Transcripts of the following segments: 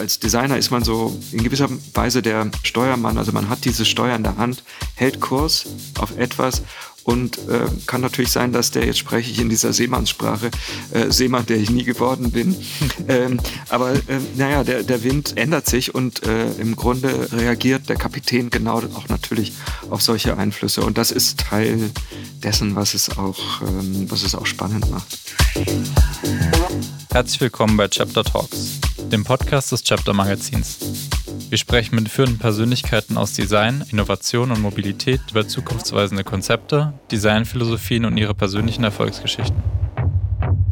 als Designer ist man so in gewisser Weise der Steuermann. Also man hat dieses Steuer in der Hand, hält Kurs auf etwas und äh, kann natürlich sein, dass der, jetzt spreche ich in dieser Seemannssprache, äh, Seemann, der ich nie geworden bin. ähm, aber äh, naja, der, der Wind ändert sich und äh, im Grunde reagiert der Kapitän genau auch natürlich auf solche Einflüsse. Und das ist Teil dessen, was es auch, ähm, was es auch spannend macht. Herzlich willkommen bei Chapter Talks, dem Podcast des Chapter Magazins. Wir sprechen mit führenden Persönlichkeiten aus Design, Innovation und Mobilität über zukunftsweisende Konzepte, Designphilosophien und ihre persönlichen Erfolgsgeschichten.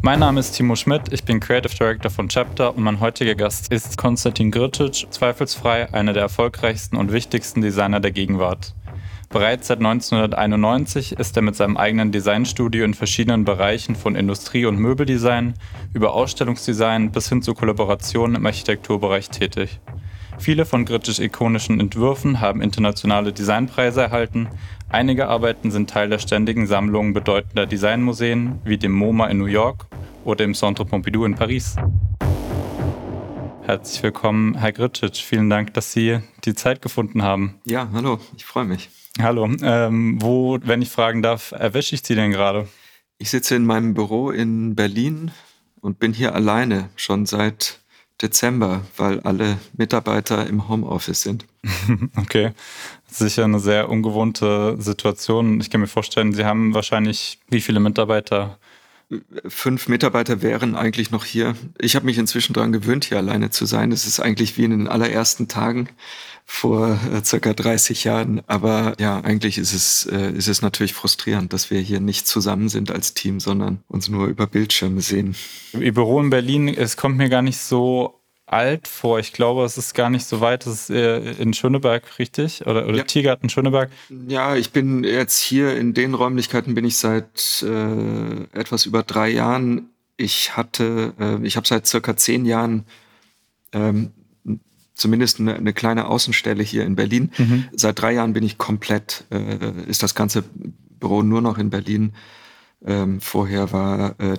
Mein Name ist Timo Schmidt, ich bin Creative Director von Chapter und mein heutiger Gast ist Konstantin Grcic, zweifelsfrei einer der erfolgreichsten und wichtigsten Designer der Gegenwart. Bereits seit 1991 ist er mit seinem eigenen Designstudio in verschiedenen Bereichen von Industrie- und Möbeldesign über Ausstellungsdesign bis hin zu Kollaborationen im Architekturbereich tätig. Viele von Gritsches ikonischen Entwürfen haben internationale Designpreise erhalten. Einige Arbeiten sind Teil der ständigen Sammlungen bedeutender Designmuseen wie dem MoMA in New York oder im Centre Pompidou in Paris. Herzlich willkommen, Herr Gritschic. Vielen Dank, dass Sie die Zeit gefunden haben. Ja, hallo, ich freue mich. Hallo, ähm, wo, wenn ich fragen darf, erwische ich Sie denn gerade? Ich sitze in meinem Büro in Berlin und bin hier alleine schon seit Dezember, weil alle Mitarbeiter im Homeoffice sind. Okay, sicher eine sehr ungewohnte Situation. Ich kann mir vorstellen, Sie haben wahrscheinlich wie viele Mitarbeiter? Fünf Mitarbeiter wären eigentlich noch hier. Ich habe mich inzwischen daran gewöhnt, hier alleine zu sein. Es ist eigentlich wie in den allerersten Tagen vor äh, circa 30 Jahren. Aber ja, eigentlich ist es, äh, ist es natürlich frustrierend, dass wir hier nicht zusammen sind als Team, sondern uns nur über Bildschirme sehen. Ihr Büro in Berlin, es kommt mir gar nicht so alt vor. Ich glaube, es ist gar nicht so weit. Es ist in Schöneberg, richtig? Oder, oder ja. Tiergarten Schöneberg? Ja, ich bin jetzt hier in den Räumlichkeiten bin ich seit äh, etwas über drei Jahren. Ich hatte, äh, ich habe seit circa zehn Jahren ähm, zumindest eine, eine, kleine Außenstelle hier in Berlin. Mhm. Seit drei Jahren bin ich komplett, äh, ist das ganze Büro nur noch in Berlin. Ähm, vorher war äh,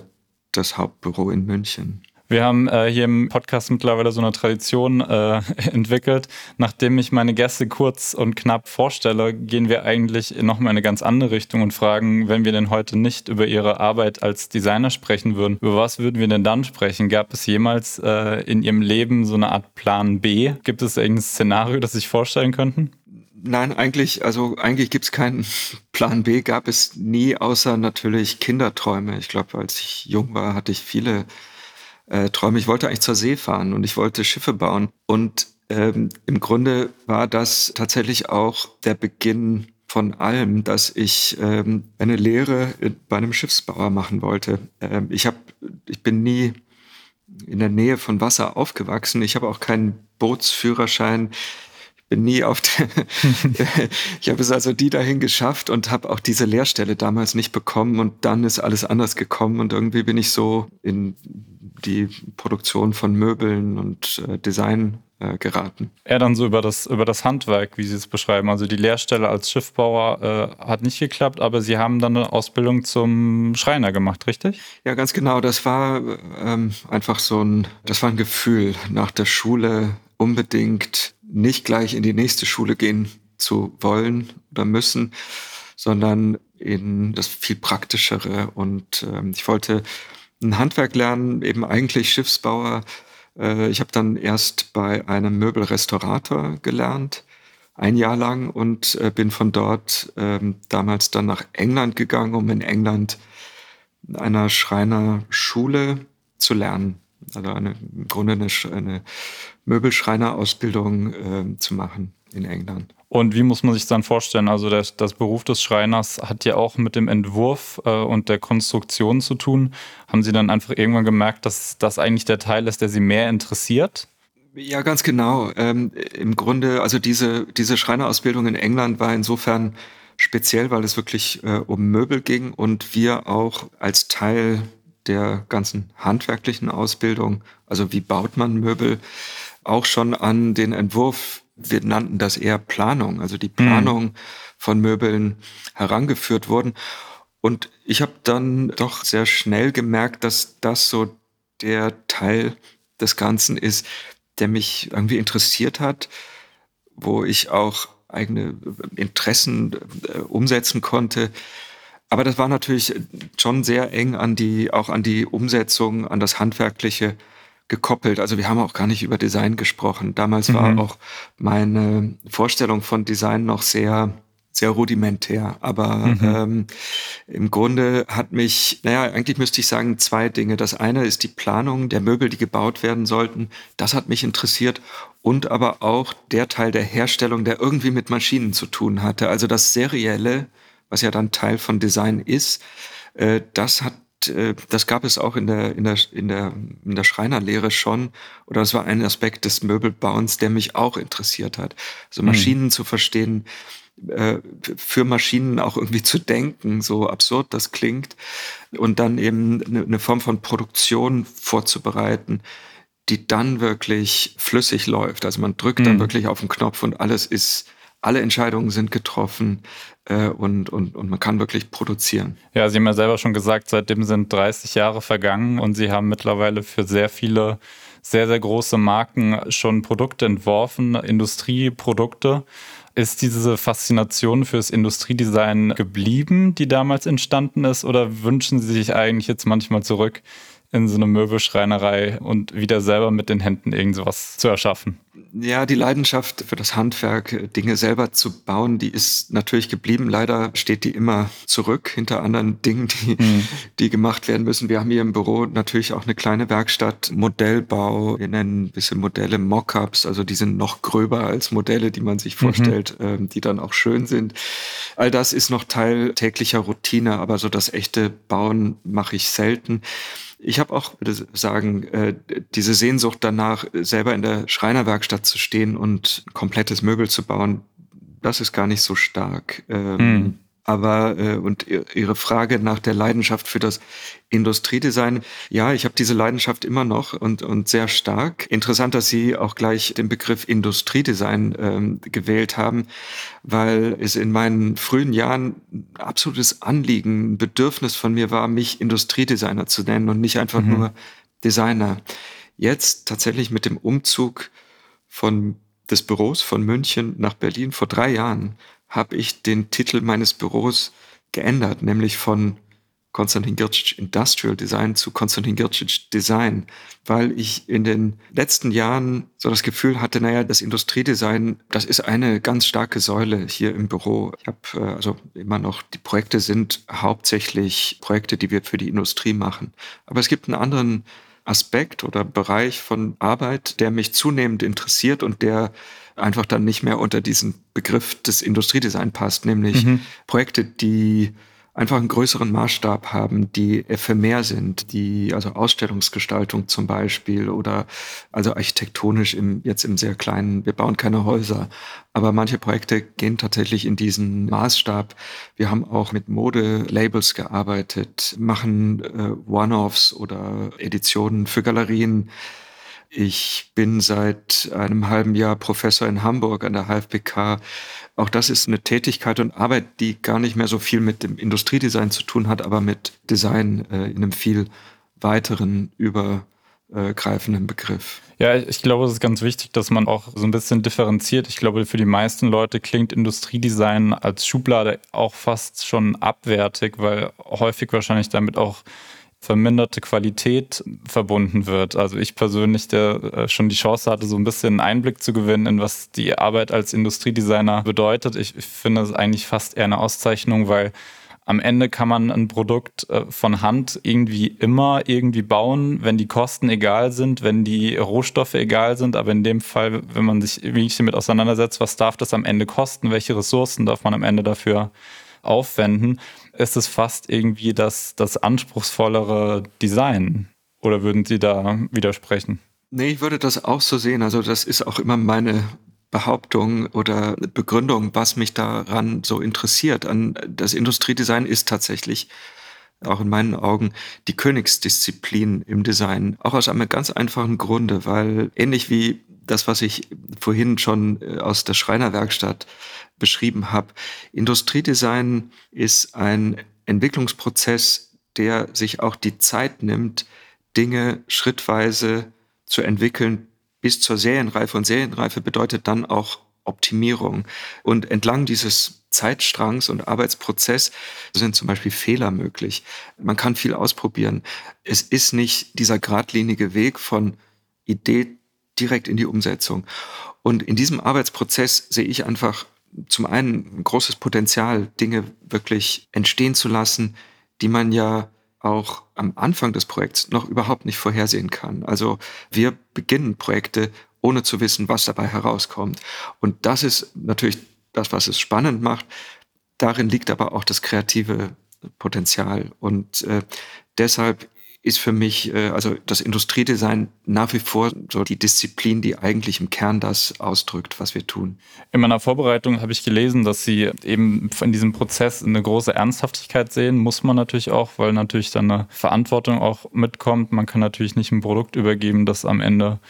das Hauptbüro in München. Wir haben äh, hier im Podcast mittlerweile so eine Tradition äh, entwickelt. Nachdem ich meine Gäste kurz und knapp vorstelle, gehen wir eigentlich nochmal in eine ganz andere Richtung und fragen, wenn wir denn heute nicht über Ihre Arbeit als Designer sprechen würden, über was würden wir denn dann sprechen? Gab es jemals äh, in Ihrem Leben so eine Art Plan B? Gibt es irgendein Szenario, das Sie sich vorstellen könnten? Nein, eigentlich, also eigentlich gibt es keinen Plan B, gab es nie, außer natürlich Kinderträume. Ich glaube, als ich jung war, hatte ich viele äh, Träume. Ich wollte eigentlich zur See fahren und ich wollte Schiffe bauen. Und ähm, im Grunde war das tatsächlich auch der Beginn von allem, dass ich ähm, eine Lehre bei einem Schiffsbauer machen wollte. Ähm, ich habe, ich bin nie in der Nähe von Wasser aufgewachsen. Ich habe auch keinen Bootsführerschein bin nie auf der, ich habe es also die dahin geschafft und habe auch diese Lehrstelle damals nicht bekommen und dann ist alles anders gekommen und irgendwie bin ich so in die Produktion von Möbeln und äh, Design äh, geraten. Eher dann so über das, über das Handwerk, wie Sie es beschreiben. Also die Lehrstelle als Schiffbauer äh, hat nicht geklappt, aber Sie haben dann eine Ausbildung zum Schreiner gemacht, richtig? Ja, ganz genau. Das war ähm, einfach so ein, das war ein Gefühl nach der Schule unbedingt nicht gleich in die nächste Schule gehen zu wollen oder müssen, sondern in das viel praktischere. Und ähm, ich wollte ein Handwerk lernen, eben eigentlich Schiffsbauer. Äh, ich habe dann erst bei einem Möbelrestaurator gelernt, ein Jahr lang, und äh, bin von dort ähm, damals dann nach England gegangen, um in England in einer Schreinerschule zu lernen. Also eine, im Grunde eine, eine Möbelschreinerausbildung äh, zu machen in England. Und wie muss man sich das dann vorstellen? Also das, das Beruf des Schreiners hat ja auch mit dem Entwurf äh, und der Konstruktion zu tun. Haben Sie dann einfach irgendwann gemerkt, dass das eigentlich der Teil ist, der Sie mehr interessiert? Ja, ganz genau. Ähm, Im Grunde, also diese, diese Schreinerausbildung in England war insofern speziell, weil es wirklich äh, um Möbel ging und wir auch als Teil der ganzen handwerklichen Ausbildung, also wie baut man Möbel, auch schon an den Entwurf, wir nannten das eher Planung, also die Planung mhm. von Möbeln herangeführt wurden. Und ich habe dann doch sehr schnell gemerkt, dass das so der Teil des Ganzen ist, der mich irgendwie interessiert hat, wo ich auch eigene Interessen äh, umsetzen konnte. Aber das war natürlich schon sehr eng an die, auch an die Umsetzung, an das Handwerkliche gekoppelt. Also wir haben auch gar nicht über Design gesprochen. Damals mhm. war auch meine Vorstellung von Design noch sehr sehr rudimentär. Aber mhm. ähm, im Grunde hat mich, naja, eigentlich müsste ich sagen, zwei Dinge. Das eine ist die Planung der Möbel, die gebaut werden sollten. Das hat mich interessiert. Und aber auch der Teil der Herstellung, der irgendwie mit Maschinen zu tun hatte. Also das Serielle, was ja dann Teil von Design ist, äh, das hat äh, das gab es auch in der, in der, in der, in der Schreinerlehre schon. Oder das war ein Aspekt des Möbelbauens, der mich auch interessiert hat. Also hm. Maschinen mhm. zu verstehen, äh, für Maschinen auch irgendwie zu denken, so absurd das klingt. Und dann eben eine Form von Produktion vorzubereiten, die dann wirklich flüssig läuft. Also man drückt mhm. dann wirklich auf den Knopf und alles ist alle Entscheidungen sind getroffen äh, und, und, und man kann wirklich produzieren. Ja, Sie haben ja selber schon gesagt, seitdem sind 30 Jahre vergangen und Sie haben mittlerweile für sehr viele sehr, sehr große Marken schon Produkte entworfen, Industrieprodukte. Ist diese Faszination fürs Industriedesign geblieben, die damals entstanden ist, oder wünschen Sie sich eigentlich jetzt manchmal zurück in so eine Möbelschreinerei und wieder selber mit den Händen irgendwas zu erschaffen. Ja, die Leidenschaft für das Handwerk, Dinge selber zu bauen, die ist natürlich geblieben. Leider steht die immer zurück hinter anderen Dingen, die, mhm. die gemacht werden müssen. Wir haben hier im Büro natürlich auch eine kleine Werkstatt, Modellbau. Wir nennen ein bisschen Modelle Mockups, also die sind noch gröber als Modelle, die man sich mhm. vorstellt, mhm. die dann auch schön sind. All das ist noch Teil täglicher Routine, aber so das echte Bauen mache ich selten. Ich habe auch, würde sagen, äh, diese Sehnsucht danach, selber in der Schreinerwerkstatt zu stehen und komplettes Möbel zu bauen, das ist gar nicht so stark. Ähm, hm. Aber äh, und Ihre Frage nach der Leidenschaft für das Industriedesign, ja, ich habe diese Leidenschaft immer noch und, und sehr stark. Interessant, dass Sie auch gleich den Begriff Industriedesign ähm, gewählt haben, weil es in meinen frühen Jahren absolutes Anliegen, ein Bedürfnis von mir war, mich Industriedesigner zu nennen und nicht einfach mhm. nur Designer. Jetzt tatsächlich mit dem Umzug von des Büros von München nach Berlin vor drei Jahren habe ich den Titel meines Büros geändert, nämlich von Konstantin Gircic Industrial Design zu Konstantin Gircic Design, weil ich in den letzten Jahren so das Gefühl hatte, naja, das Industriedesign, das ist eine ganz starke Säule hier im Büro. Ich habe äh, also immer noch, die Projekte sind hauptsächlich Projekte, die wir für die Industrie machen. Aber es gibt einen anderen Aspekt oder Bereich von Arbeit, der mich zunehmend interessiert und der einfach dann nicht mehr unter diesen Begriff des Industriedesign passt, nämlich mhm. Projekte, die einfach einen größeren Maßstab haben, die ephemer sind, die also Ausstellungsgestaltung zum Beispiel oder also architektonisch im, jetzt im sehr kleinen, wir bauen keine Häuser, aber manche Projekte gehen tatsächlich in diesen Maßstab. Wir haben auch mit Modelabels gearbeitet, machen äh, One-Offs oder Editionen für Galerien ich bin seit einem halben Jahr Professor in Hamburg an der HFBK. Auch das ist eine Tätigkeit und Arbeit, die gar nicht mehr so viel mit dem Industriedesign zu tun hat, aber mit Design äh, in einem viel weiteren, übergreifenden Begriff. Ja, ich glaube, es ist ganz wichtig, dass man auch so ein bisschen differenziert. Ich glaube, für die meisten Leute klingt Industriedesign als Schublade auch fast schon abwertig, weil häufig wahrscheinlich damit auch verminderte Qualität verbunden wird. Also ich persönlich, der äh, schon die Chance hatte, so ein bisschen Einblick zu gewinnen, in was die Arbeit als Industriedesigner bedeutet. Ich, finde es eigentlich fast eher eine Auszeichnung, weil am Ende kann man ein Produkt äh, von Hand irgendwie immer irgendwie bauen, wenn die Kosten egal sind, wenn die Rohstoffe egal sind. Aber in dem Fall, wenn man sich wirklich damit auseinandersetzt, was darf das am Ende kosten, welche Ressourcen darf man am Ende dafür aufwenden, ist es fast irgendwie das, das anspruchsvollere Design. Oder würden Sie da widersprechen? Nee, ich würde das auch so sehen. Also das ist auch immer meine Behauptung oder Begründung, was mich daran so interessiert. An das Industriedesign ist tatsächlich auch in meinen Augen die Königsdisziplin im Design. Auch aus einem ganz einfachen Grunde, weil ähnlich wie das, was ich vorhin schon äh, aus der Schreinerwerkstatt beschrieben habe. Industriedesign ist ein Entwicklungsprozess, der sich auch die Zeit nimmt, Dinge schrittweise zu entwickeln, bis zur Serienreife. Und Serienreife bedeutet dann auch Optimierung. Und entlang dieses Zeitstrangs und Arbeitsprozess sind zum Beispiel Fehler möglich. Man kann viel ausprobieren. Es ist nicht dieser geradlinige Weg von Idee direkt in die Umsetzung. Und in diesem Arbeitsprozess sehe ich einfach zum einen ein großes Potenzial, Dinge wirklich entstehen zu lassen, die man ja auch am Anfang des Projekts noch überhaupt nicht vorhersehen kann. Also wir beginnen Projekte, ohne zu wissen, was dabei herauskommt. Und das ist natürlich das, was es spannend macht. Darin liegt aber auch das kreative Potenzial. Und äh, deshalb ist für mich, äh, also das Industriedesign nach wie vor so die Disziplin, die eigentlich im Kern das ausdrückt, was wir tun. In meiner Vorbereitung habe ich gelesen, dass Sie eben in diesem Prozess eine große Ernsthaftigkeit sehen. Muss man natürlich auch, weil natürlich dann eine Verantwortung auch mitkommt. Man kann natürlich nicht ein Produkt übergeben, das am Ende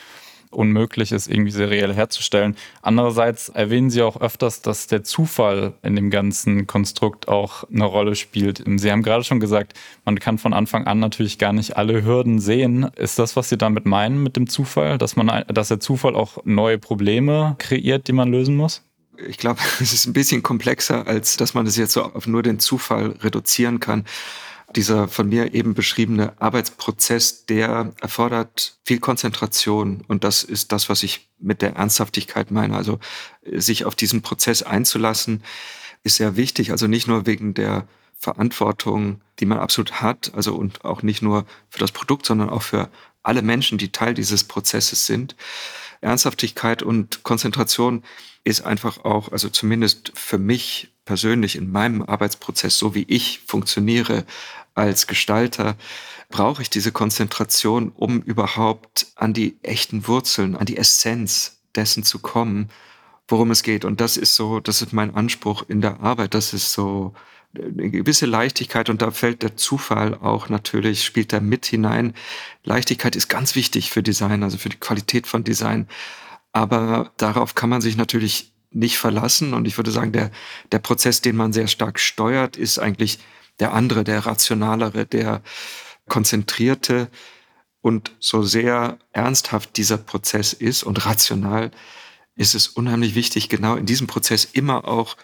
unmöglich ist, irgendwie seriell herzustellen. Andererseits erwähnen Sie auch öfters, dass der Zufall in dem ganzen Konstrukt auch eine Rolle spielt. Sie haben gerade schon gesagt, man kann von Anfang an natürlich gar nicht alle Hürden sehen. Ist das, was Sie damit meinen mit dem Zufall, dass man, dass der Zufall auch neue Probleme kreiert, die man lösen muss? Ich glaube, es ist ein bisschen komplexer, als dass man es jetzt so auf nur den Zufall reduzieren kann dieser von mir eben beschriebene Arbeitsprozess, der erfordert viel Konzentration. Und das ist das, was ich mit der Ernsthaftigkeit meine. Also sich auf diesen Prozess einzulassen, ist sehr wichtig. Also nicht nur wegen der Verantwortung, die man absolut hat, also und auch nicht nur für das Produkt, sondern auch für alle Menschen, die Teil dieses Prozesses sind. Ernsthaftigkeit und Konzentration ist einfach auch, also zumindest für mich persönlich in meinem Arbeitsprozess, so wie ich funktioniere als Gestalter, brauche ich diese Konzentration, um überhaupt an die echten Wurzeln, an die Essenz dessen zu kommen, worum es geht. Und das ist so, das ist mein Anspruch in der Arbeit. Das ist so eine gewisse Leichtigkeit und da fällt der Zufall auch natürlich, spielt da mit hinein. Leichtigkeit ist ganz wichtig für Design, also für die Qualität von Design. Aber darauf kann man sich natürlich nicht verlassen. Und ich würde sagen, der, der Prozess, den man sehr stark steuert, ist eigentlich der andere, der rationalere, der konzentrierte. Und so sehr ernsthaft dieser Prozess ist und rational, ist es unheimlich wichtig, genau in diesem Prozess immer auch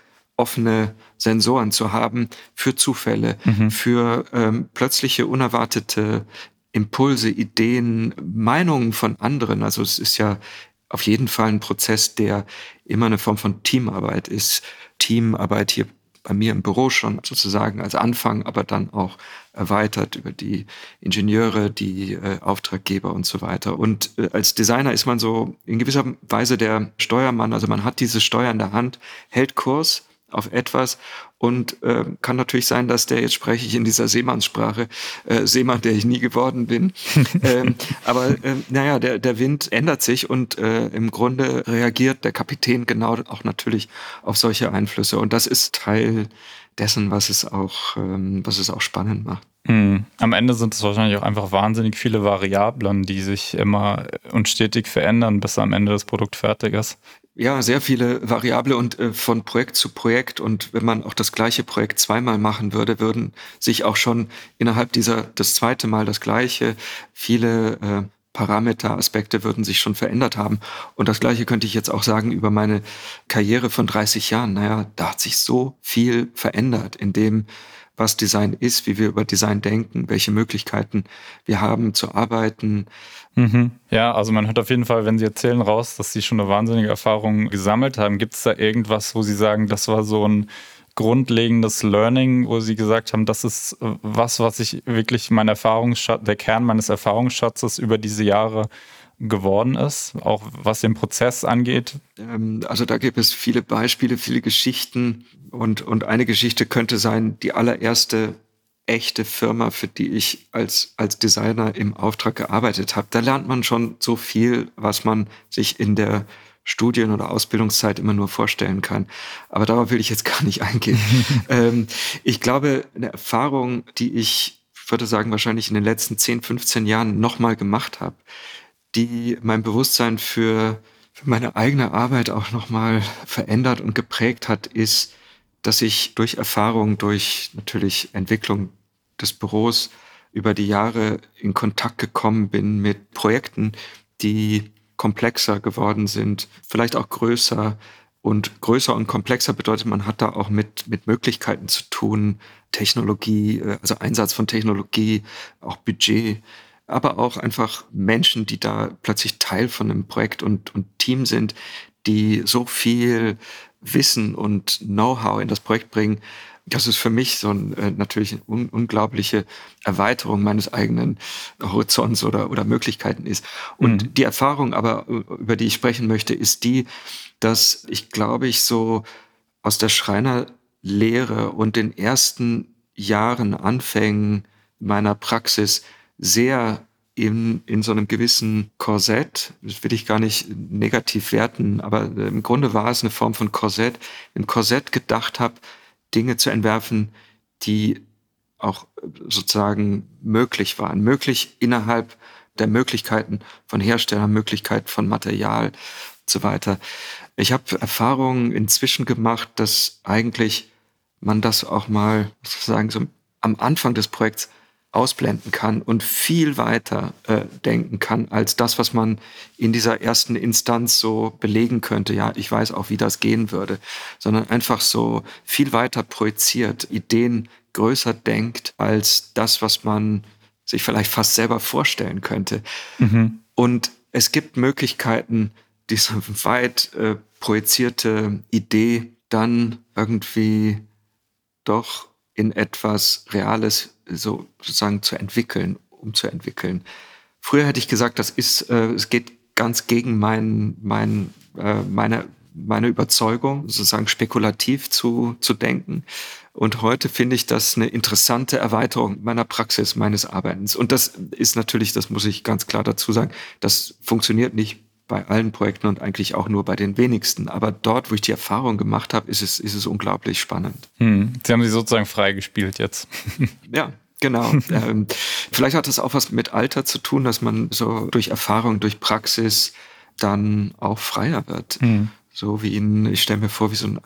offene Sensoren zu haben für Zufälle, mhm. für ähm, plötzliche unerwartete Impulse, Ideen, Meinungen von anderen. Also es ist ja auf jeden Fall ein Prozess, der immer eine Form von Teamarbeit ist. Teamarbeit hier bei mir im Büro schon sozusagen als Anfang, aber dann auch erweitert über die Ingenieure, die äh, Auftraggeber und so weiter. Und äh, als Designer ist man so in gewisser Weise der Steuermann, also man hat diese Steuer in der Hand, hält Kurs auf etwas und äh, kann natürlich sein, dass der, jetzt spreche ich in dieser Seemannssprache, äh, Seemann, der ich nie geworden bin. ähm, aber äh, naja, der, der Wind ändert sich und äh, im Grunde reagiert der Kapitän genau auch natürlich auf solche Einflüsse. Und das ist Teil dessen, was es auch, ähm, was es auch spannend macht. Mhm. Am Ende sind es wahrscheinlich auch einfach wahnsinnig viele Variablen, die sich immer und stetig verändern, bis am Ende das Produkt fertig ist. Ja, sehr viele Variable und äh, von Projekt zu Projekt. Und wenn man auch das gleiche Projekt zweimal machen würde, würden sich auch schon innerhalb dieser, das zweite Mal das gleiche, viele äh, Parameter, Aspekte würden sich schon verändert haben. Und das Gleiche könnte ich jetzt auch sagen über meine Karriere von 30 Jahren. Naja, da hat sich so viel verändert in dem, was Design ist, wie wir über Design denken, welche Möglichkeiten wir haben zu arbeiten. Mhm. Ja, also man hört auf jeden Fall, wenn Sie erzählen, raus, dass Sie schon eine wahnsinnige Erfahrung gesammelt haben. Gibt es da irgendwas, wo Sie sagen, das war so ein grundlegendes Learning, wo Sie gesagt haben, das ist was, was ich wirklich mein Erfahrungsschatz, der Kern meines Erfahrungsschatzes über diese Jahre geworden ist, auch was den Prozess angeht? Ähm, also da gibt es viele Beispiele, viele Geschichten und, und eine Geschichte könnte sein, die allererste echte Firma, für die ich als, als Designer im Auftrag gearbeitet habe. Da lernt man schon so viel, was man sich in der Studien- oder Ausbildungszeit immer nur vorstellen kann. Aber darauf will ich jetzt gar nicht eingehen. ähm, ich glaube, eine Erfahrung, die ich, würde sagen, wahrscheinlich in den letzten 10, 15 Jahren nochmal gemacht habe, die mein Bewusstsein für, für meine eigene Arbeit auch nochmal verändert und geprägt hat, ist, dass ich durch Erfahrung, durch natürlich Entwicklung des Büros über die Jahre in Kontakt gekommen bin mit Projekten, die komplexer geworden sind, vielleicht auch größer. Und größer und komplexer bedeutet, man hat da auch mit, mit Möglichkeiten zu tun, Technologie, äh, also Einsatz von Technologie, auch Budget, aber auch einfach Menschen, die da plötzlich Teil von einem Projekt und, und Team sind, die so viel Wissen und Know-how in das Projekt bringen. Das ist für mich so ein, äh, natürlich eine un unglaubliche Erweiterung meines eigenen Horizonts oder, oder Möglichkeiten ist. Und mhm. die Erfahrung aber, über die ich sprechen möchte, ist die, dass ich glaube ich so aus der Schreinerlehre und den ersten Jahren, Anfängen meiner Praxis sehr in, in so einem gewissen Korsett, das will ich gar nicht negativ werten, aber im Grunde war es eine Form von Korsett, ein Korsett gedacht habe, Dinge zu entwerfen, die auch sozusagen möglich waren, möglich innerhalb der Möglichkeiten von Herstellern, Möglichkeiten von Material und so weiter. Ich habe Erfahrungen inzwischen gemacht, dass eigentlich man das auch mal sozusagen so am Anfang des Projekts ausblenden kann und viel weiter äh, denken kann als das, was man in dieser ersten Instanz so belegen könnte. Ja, ich weiß auch, wie das gehen würde, sondern einfach so viel weiter projiziert, Ideen größer denkt als das, was man sich vielleicht fast selber vorstellen könnte. Mhm. Und es gibt Möglichkeiten, diese weit äh, projizierte Idee dann irgendwie doch in etwas Reales so sozusagen zu entwickeln, umzuentwickeln. Früher hätte ich gesagt, das ist, äh, es geht ganz gegen mein, mein, äh, meine, meine Überzeugung, sozusagen spekulativ zu, zu denken. Und heute finde ich das eine interessante Erweiterung meiner Praxis, meines Arbeitens. Und das ist natürlich, das muss ich ganz klar dazu sagen, das funktioniert nicht bei allen Projekten und eigentlich auch nur bei den wenigsten. Aber dort, wo ich die Erfahrung gemacht habe, ist es, ist es unglaublich spannend. Hm. Sie haben sie sozusagen freigespielt jetzt. ja, Genau. ähm, vielleicht hat das auch was mit Alter zu tun, dass man so durch Erfahrung, durch Praxis dann auch freier wird. Mhm. So wie ihn, ich stelle mir vor, wie so ein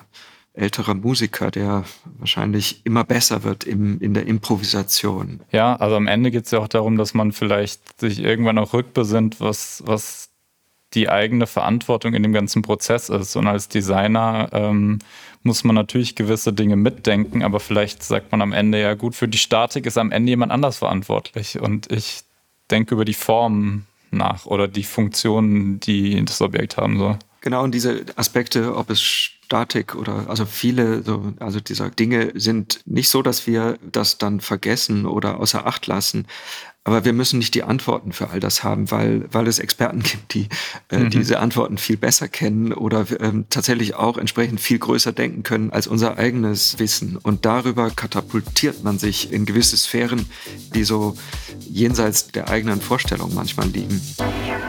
älterer Musiker, der wahrscheinlich immer besser wird im, in der Improvisation. Ja, also am Ende geht es ja auch darum, dass man vielleicht sich irgendwann auch rückbesinnt, was, was die eigene Verantwortung in dem ganzen Prozess ist. Und als Designer ähm, muss man natürlich gewisse Dinge mitdenken, aber vielleicht sagt man am Ende ja gut, für die Statik ist am Ende jemand anders verantwortlich und ich denke über die Form nach oder die Funktionen, die das Objekt haben soll. Genau, und diese Aspekte, ob es Statik oder also viele so, also dieser Dinge sind nicht so, dass wir das dann vergessen oder außer Acht lassen. Aber wir müssen nicht die Antworten für all das haben, weil, weil es Experten gibt, die äh, mhm. diese Antworten viel besser kennen oder ähm, tatsächlich auch entsprechend viel größer denken können als unser eigenes Wissen. Und darüber katapultiert man sich in gewisse Sphären, die so jenseits der eigenen Vorstellung manchmal liegen.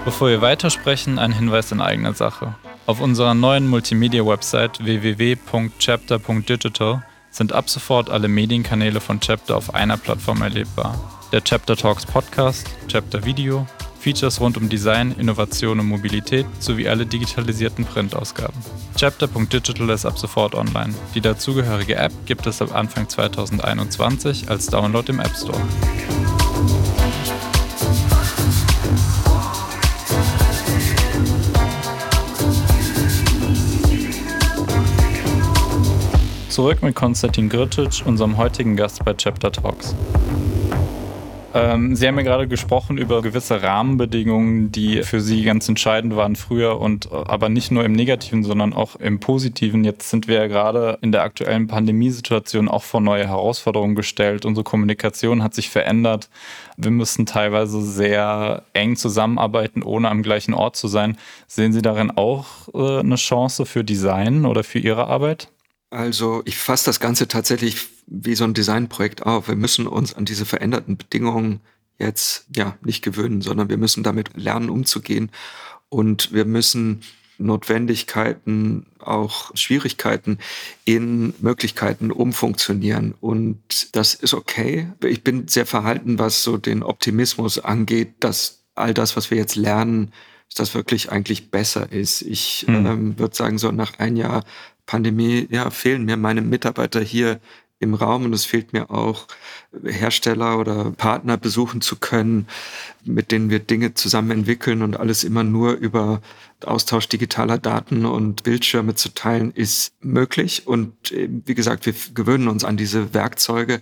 Bevor wir weitersprechen, ein Hinweis in eigener Sache. Auf unserer neuen Multimedia-Website www.chapter.digital sind ab sofort alle Medienkanäle von Chapter auf einer Plattform erlebbar der Chapter Talks Podcast, Chapter Video, Features rund um Design, Innovation und Mobilität sowie alle digitalisierten Printausgaben. Chapter.digital ist ab sofort online. Die dazugehörige App gibt es ab Anfang 2021 als Download im App Store. Zurück mit Konstantin Grcic, unserem heutigen Gast bei Chapter Talks. Ähm, Sie haben ja gerade gesprochen über gewisse Rahmenbedingungen, die für Sie ganz entscheidend waren früher und äh, aber nicht nur im Negativen, sondern auch im Positiven. Jetzt sind wir ja gerade in der aktuellen Pandemiesituation auch vor neue Herausforderungen gestellt. Unsere Kommunikation hat sich verändert. Wir müssen teilweise sehr eng zusammenarbeiten, ohne am gleichen Ort zu sein. Sehen Sie darin auch äh, eine Chance für Design oder für Ihre Arbeit? Also ich fasse das Ganze tatsächlich wie so ein Designprojekt auf. Wir müssen uns an diese veränderten Bedingungen jetzt ja nicht gewöhnen, sondern wir müssen damit lernen, umzugehen. Und wir müssen Notwendigkeiten, auch Schwierigkeiten in Möglichkeiten umfunktionieren. Und das ist okay. Ich bin sehr verhalten, was so den Optimismus angeht, dass all das, was wir jetzt lernen, dass das wirklich eigentlich besser ist. Ich hm. ähm, würde sagen, so nach ein Jahr Pandemie, ja, fehlen mir meine Mitarbeiter hier im Raum und es fehlt mir auch, Hersteller oder Partner besuchen zu können, mit denen wir Dinge zusammen entwickeln und alles immer nur über Austausch digitaler Daten und Bildschirme zu teilen, ist möglich. Und äh, wie gesagt, wir gewöhnen uns an diese Werkzeuge,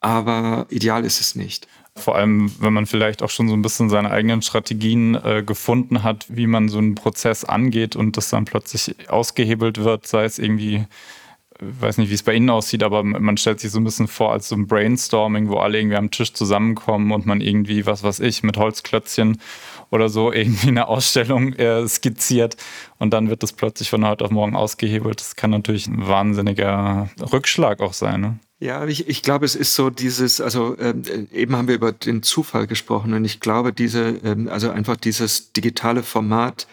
aber ideal ist es nicht. Vor allem, wenn man vielleicht auch schon so ein bisschen seine eigenen Strategien äh, gefunden hat, wie man so einen Prozess angeht und das dann plötzlich ausgehebelt wird, sei es irgendwie weiß nicht, wie es bei Ihnen aussieht, aber man stellt sich so ein bisschen vor als so ein Brainstorming, wo alle irgendwie am Tisch zusammenkommen und man irgendwie, was weiß ich, mit Holzklötzchen oder so irgendwie eine Ausstellung äh, skizziert und dann wird das plötzlich von heute auf morgen ausgehebelt. Das kann natürlich ein wahnsinniger Rückschlag auch sein. Ne? Ja, ich, ich glaube, es ist so dieses, also ähm, eben haben wir über den Zufall gesprochen und ich glaube, diese, ähm, also einfach dieses digitale Format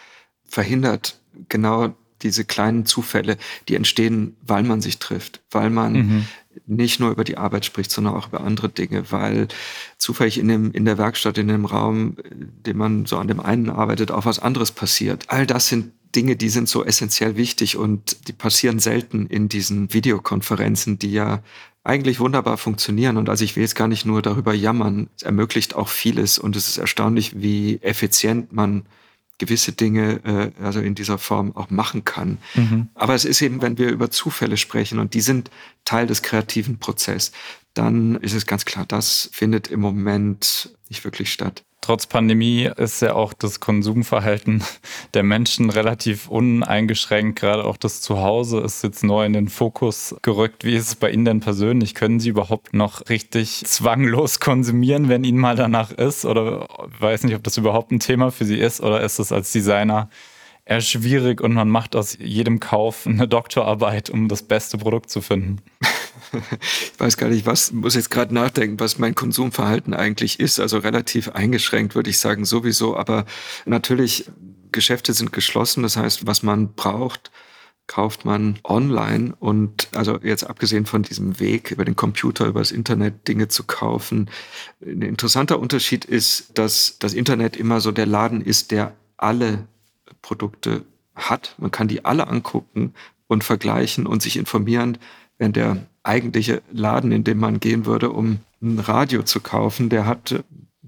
verhindert genau diese kleinen Zufälle, die entstehen, weil man sich trifft, weil man mhm. nicht nur über die Arbeit spricht, sondern auch über andere Dinge, weil zufällig in, dem, in der Werkstatt, in dem Raum, den man so an dem einen arbeitet, auch was anderes passiert. All das sind Dinge, die sind so essentiell wichtig und die passieren selten in diesen Videokonferenzen, die ja eigentlich wunderbar funktionieren. Und also ich will jetzt gar nicht nur darüber jammern. Es ermöglicht auch vieles und es ist erstaunlich, wie effizient man gewisse Dinge äh, also in dieser Form auch machen kann. Mhm. Aber es ist eben, wenn wir über Zufälle sprechen und die sind Teil des kreativen Prozesses, dann ist es ganz klar, das findet im Moment nicht wirklich statt. Trotz Pandemie ist ja auch das Konsumverhalten der Menschen relativ uneingeschränkt. Gerade auch das Zuhause ist jetzt neu in den Fokus gerückt. Wie ist es bei Ihnen denn persönlich? Können Sie überhaupt noch richtig zwanglos konsumieren, wenn Ihnen mal danach ist? Oder weiß nicht, ob das überhaupt ein Thema für Sie ist oder ist es als Designer eher schwierig und man macht aus jedem Kauf eine Doktorarbeit, um das beste Produkt zu finden? Ich weiß gar nicht, was, muss jetzt gerade nachdenken, was mein Konsumverhalten eigentlich ist. Also relativ eingeschränkt, würde ich sagen, sowieso. Aber natürlich, Geschäfte sind geschlossen. Das heißt, was man braucht, kauft man online und also jetzt abgesehen von diesem Weg über den Computer, über das Internet Dinge zu kaufen. Ein interessanter Unterschied ist, dass das Internet immer so der Laden ist, der alle Produkte hat. Man kann die alle angucken und vergleichen und sich informieren, während der eigentliche Laden, in dem man gehen würde, um ein Radio zu kaufen, der hat äh,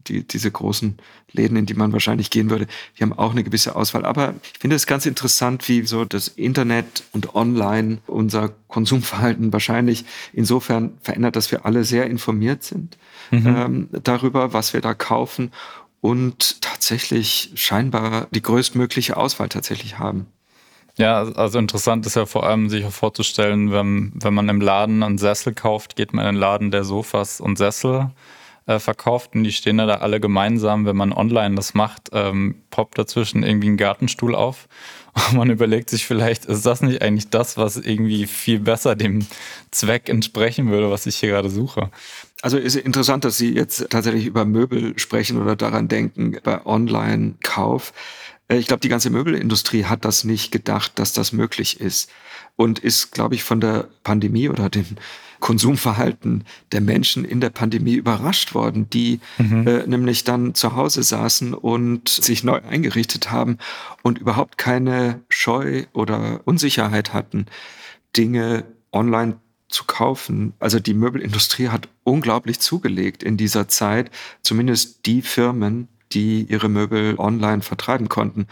die, diese großen Läden, in die man wahrscheinlich gehen würde, die haben auch eine gewisse Auswahl. Aber ich finde es ganz interessant, wie so das Internet und online unser Konsumverhalten wahrscheinlich insofern verändert, dass wir alle sehr informiert sind mhm. ähm, darüber, was wir da kaufen und tatsächlich scheinbar die größtmögliche Auswahl tatsächlich haben. Ja, also interessant ist ja vor allem sich vorzustellen, wenn, wenn man im Laden einen Sessel kauft, geht man in den Laden, der Sofas und Sessel äh, verkauft und die stehen da alle gemeinsam. Wenn man online das macht, ähm, poppt dazwischen irgendwie ein Gartenstuhl auf und man überlegt sich vielleicht, ist das nicht eigentlich das, was irgendwie viel besser dem Zweck entsprechen würde, was ich hier gerade suche? Also ist interessant, dass Sie jetzt tatsächlich über Möbel sprechen oder daran denken bei Online-Kauf. Äh, ich glaube, die ganze Möbelindustrie hat das nicht gedacht, dass das möglich ist und ist, glaube ich, von der Pandemie oder dem Konsumverhalten der Menschen in der Pandemie überrascht worden, die mhm. äh, nämlich dann zu Hause saßen und sich neu eingerichtet haben und überhaupt keine Scheu oder Unsicherheit hatten, Dinge online zu kaufen. Also die Möbelindustrie hat unglaublich zugelegt in dieser Zeit, zumindest die Firmen, die ihre Möbel online vertreiben konnten.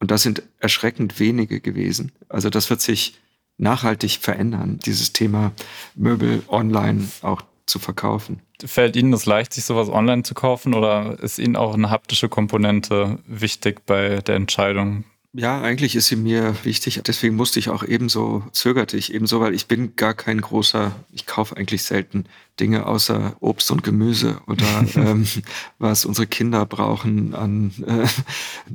Und das sind erschreckend wenige gewesen. Also das wird sich nachhaltig verändern, dieses Thema Möbel online auch zu verkaufen. Fällt Ihnen das leicht, sich sowas online zu kaufen oder ist Ihnen auch eine haptische Komponente wichtig bei der Entscheidung? Ja, eigentlich ist sie mir wichtig. Deswegen musste ich auch ebenso, zögerte ich ebenso, weil ich bin gar kein großer, ich kaufe eigentlich selten Dinge außer Obst und Gemüse oder ähm, was unsere Kinder brauchen an äh,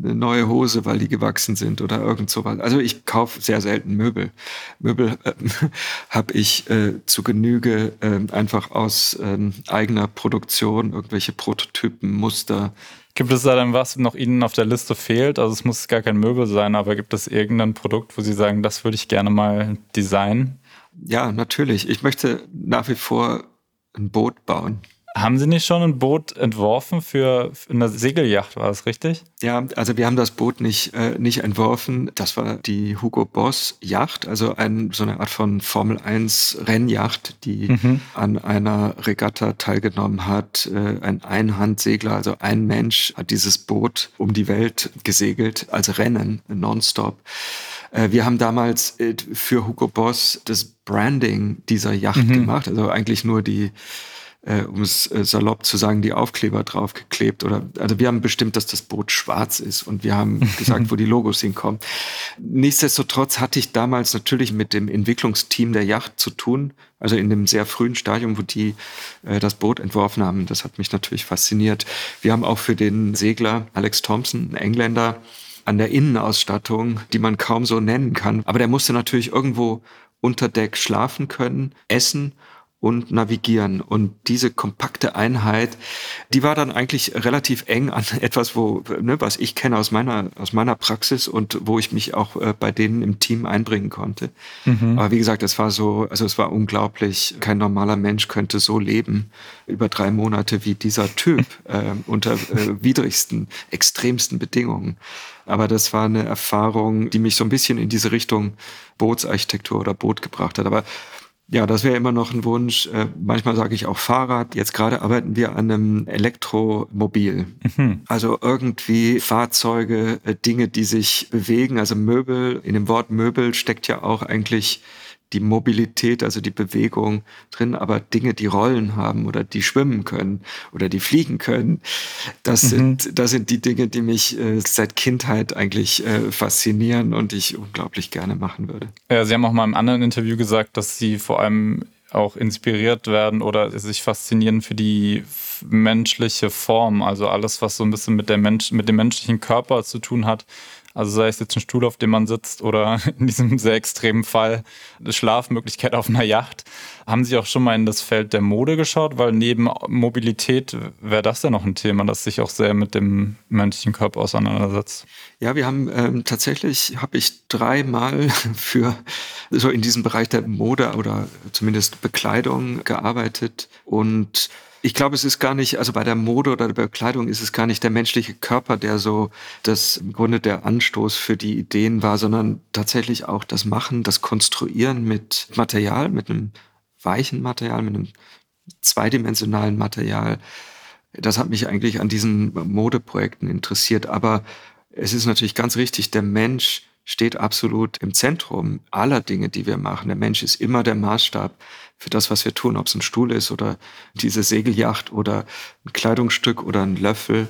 eine neue Hose, weil die gewachsen sind oder irgend sowas. Also ich kaufe sehr selten Möbel. Möbel äh, habe ich äh, zu Genüge äh, einfach aus äh, eigener Produktion, irgendwelche Prototypen, Muster, Gibt es da dann was noch Ihnen auf der Liste fehlt? Also es muss gar kein Möbel sein, aber gibt es irgendein Produkt, wo Sie sagen, das würde ich gerne mal designen? Ja, natürlich. Ich möchte nach wie vor ein Boot bauen. Haben Sie nicht schon ein Boot entworfen für eine Segelyacht, war das richtig? Ja, also wir haben das Boot nicht, äh, nicht entworfen. Das war die Hugo Boss Yacht, also ein, so eine Art von Formel 1 Rennyacht, die mhm. an einer Regatta teilgenommen hat. Äh, ein Einhandsegler, also ein Mensch hat dieses Boot um die Welt gesegelt, als Rennen, nonstop. Äh, wir haben damals äh, für Hugo Boss das Branding dieser Yacht mhm. gemacht, also eigentlich nur die äh, um es äh, salopp zu sagen, die Aufkleber draufgeklebt. Oder also wir haben bestimmt, dass das Boot schwarz ist und wir haben gesagt, wo die Logos hinkommen. Nichtsdestotrotz hatte ich damals natürlich mit dem Entwicklungsteam der Yacht zu tun, also in dem sehr frühen Stadium, wo die äh, das Boot entworfen haben. Das hat mich natürlich fasziniert. Wir haben auch für den Segler Alex Thompson, ein Engländer, an der Innenausstattung, die man kaum so nennen kann. Aber der musste natürlich irgendwo unter Deck schlafen können, essen und navigieren. Und diese kompakte Einheit, die war dann eigentlich relativ eng an etwas, wo, ne, was ich kenne aus meiner, aus meiner Praxis und wo ich mich auch äh, bei denen im Team einbringen konnte. Mhm. Aber wie gesagt, es war so, also es war unglaublich. Kein normaler Mensch könnte so leben über drei Monate wie dieser Typ äh, unter äh, widrigsten, extremsten Bedingungen. Aber das war eine Erfahrung, die mich so ein bisschen in diese Richtung Bootsarchitektur oder Boot gebracht hat. Aber ja, das wäre immer noch ein Wunsch. Äh, manchmal sage ich auch Fahrrad. Jetzt gerade arbeiten wir an einem Elektromobil. Mhm. Also irgendwie Fahrzeuge, äh, Dinge, die sich bewegen. Also Möbel. In dem Wort Möbel steckt ja auch eigentlich die Mobilität, also die Bewegung drin, aber Dinge, die Rollen haben oder die schwimmen können oder die fliegen können, das mhm. sind, das sind die Dinge, die mich äh, seit Kindheit eigentlich äh, faszinieren und ich unglaublich gerne machen würde. Ja, Sie haben auch mal im anderen Interview gesagt, dass Sie vor allem auch inspiriert werden oder sich faszinieren für die menschliche Form, also alles, was so ein bisschen mit, der Mensch, mit dem menschlichen Körper zu tun hat also sei es jetzt ein Stuhl, auf dem man sitzt oder in diesem sehr extremen Fall eine Schlafmöglichkeit auf einer Yacht. Haben Sie auch schon mal in das Feld der Mode geschaut? Weil neben Mobilität wäre das ja noch ein Thema, das sich auch sehr mit dem menschlichen Körper auseinandersetzt. Ja, wir haben ähm, tatsächlich, habe ich dreimal für so in diesem Bereich der Mode oder zumindest Bekleidung gearbeitet und ich glaube, es ist gar nicht, also bei der Mode oder der Bekleidung ist es gar nicht der menschliche Körper, der so das im Grunde der Anstoß für die Ideen war, sondern tatsächlich auch das Machen, das Konstruieren mit Material, mit einem weichen Material, mit einem zweidimensionalen Material. Das hat mich eigentlich an diesen Modeprojekten interessiert. Aber es ist natürlich ganz richtig, der Mensch steht absolut im Zentrum aller Dinge, die wir machen. Der Mensch ist immer der Maßstab für das, was wir tun, ob es ein Stuhl ist oder diese Segelyacht oder ein Kleidungsstück oder ein Löffel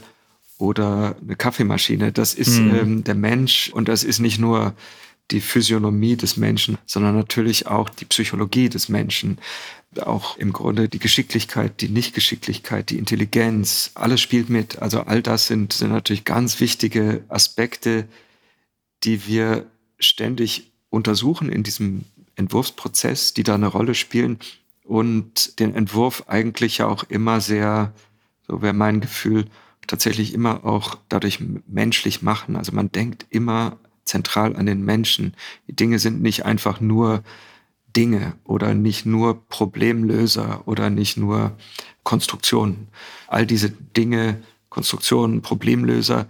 oder eine Kaffeemaschine. Das ist mhm. ähm, der Mensch und das ist nicht nur die Physiognomie des Menschen, sondern natürlich auch die Psychologie des Menschen. Auch im Grunde die Geschicklichkeit, die Nichtgeschicklichkeit, die Intelligenz, alles spielt mit. Also all das sind, sind natürlich ganz wichtige Aspekte, die wir ständig untersuchen in diesem Entwurfsprozess, die da eine Rolle spielen und den Entwurf eigentlich ja auch immer sehr, so wäre mein Gefühl, tatsächlich immer auch dadurch menschlich machen. Also man denkt immer zentral an den Menschen. Die Dinge sind nicht einfach nur Dinge oder nicht nur Problemlöser oder nicht nur Konstruktionen. All diese Dinge, Konstruktionen, Problemlöser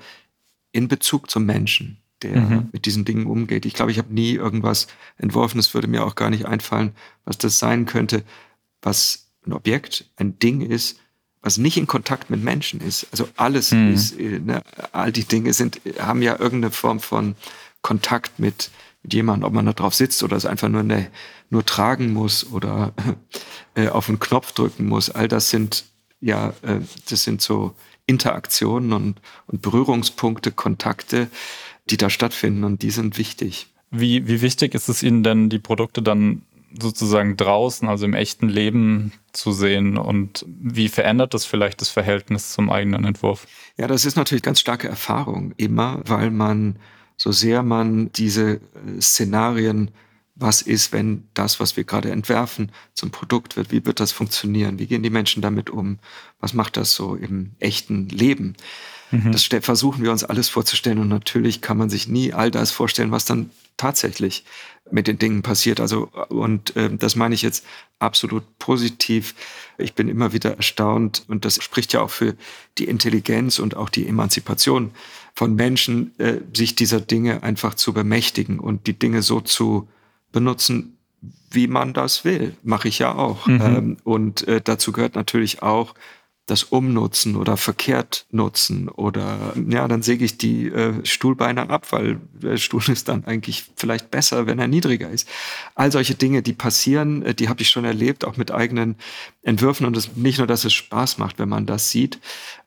in Bezug zum Menschen der mhm. mit diesen Dingen umgeht. Ich glaube, ich habe nie irgendwas entworfen. Es würde mir auch gar nicht einfallen, was das sein könnte, was ein Objekt, ein Ding ist, was nicht in Kontakt mit Menschen ist. Also alles mhm. ist, äh, ne, all die Dinge sind, haben ja irgendeine Form von Kontakt mit, mit jemandem, ob man da drauf sitzt oder es einfach nur, eine, nur tragen muss oder äh, auf einen Knopf drücken muss. All das sind ja, äh, das sind so Interaktionen und, und Berührungspunkte, Kontakte, die da stattfinden und die sind wichtig. Wie, wie wichtig ist es Ihnen denn, die Produkte dann sozusagen draußen, also im echten Leben zu sehen und wie verändert das vielleicht das Verhältnis zum eigenen Entwurf? Ja, das ist natürlich ganz starke Erfahrung immer, weil man, so sehr man diese äh, Szenarien, was ist, wenn das, was wir gerade entwerfen, zum Produkt wird, wie wird das funktionieren, wie gehen die Menschen damit um, was macht das so im echten Leben? Mhm. Das versuchen wir uns alles vorzustellen und natürlich kann man sich nie all das vorstellen, was dann tatsächlich mit den Dingen passiert. Also, und äh, das meine ich jetzt absolut positiv. Ich bin immer wieder erstaunt und das spricht ja auch für die Intelligenz und auch die Emanzipation von Menschen, äh, sich dieser Dinge einfach zu bemächtigen und die Dinge so zu benutzen, wie man das will. Mache ich ja auch. Mhm. Ähm, und äh, dazu gehört natürlich auch, das umnutzen oder verkehrt nutzen oder ja, dann säge ich die äh, Stuhlbeine ab, weil der Stuhl ist dann eigentlich vielleicht besser, wenn er niedriger ist. All solche Dinge, die passieren, äh, die habe ich schon erlebt, auch mit eigenen Entwürfen und es, nicht nur, dass es Spaß macht, wenn man das sieht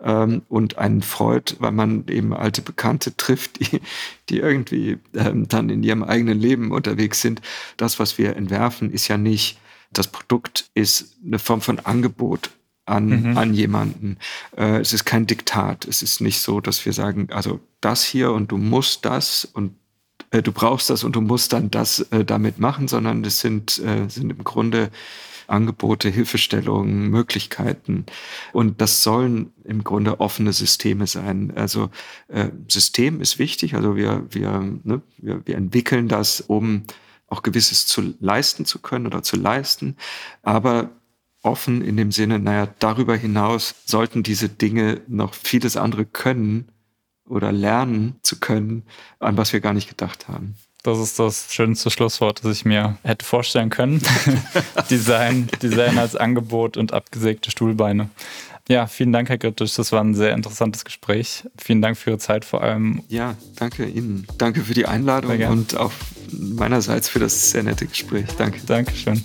ähm, und einen freut, weil man eben alte Bekannte trifft, die, die irgendwie ähm, dann in ihrem eigenen Leben unterwegs sind. Das, was wir entwerfen, ist ja nicht das Produkt ist eine Form von Angebot an, mhm. an jemanden. Äh, es ist kein Diktat. Es ist nicht so, dass wir sagen, also das hier und du musst das und äh, du brauchst das und du musst dann das äh, damit machen, sondern es sind, äh, sind im Grunde Angebote, Hilfestellungen, Möglichkeiten. Und das sollen im Grunde offene Systeme sein. Also äh, System ist wichtig. Also wir, wir, ne, wir, wir entwickeln das, um auch gewisses zu leisten zu können oder zu leisten. Aber offen in dem Sinne, naja, darüber hinaus sollten diese Dinge noch vieles andere können oder lernen zu können, an was wir gar nicht gedacht haben. Das ist das schönste Schlusswort, das ich mir hätte vorstellen können. Design, Design als Angebot und abgesägte Stuhlbeine. Ja, vielen Dank, Herr Grittisch. Das war ein sehr interessantes Gespräch. Vielen Dank für Ihre Zeit vor allem. Ja, danke Ihnen. Danke für die Einladung und auch meinerseits für das sehr nette Gespräch. Danke. Dankeschön.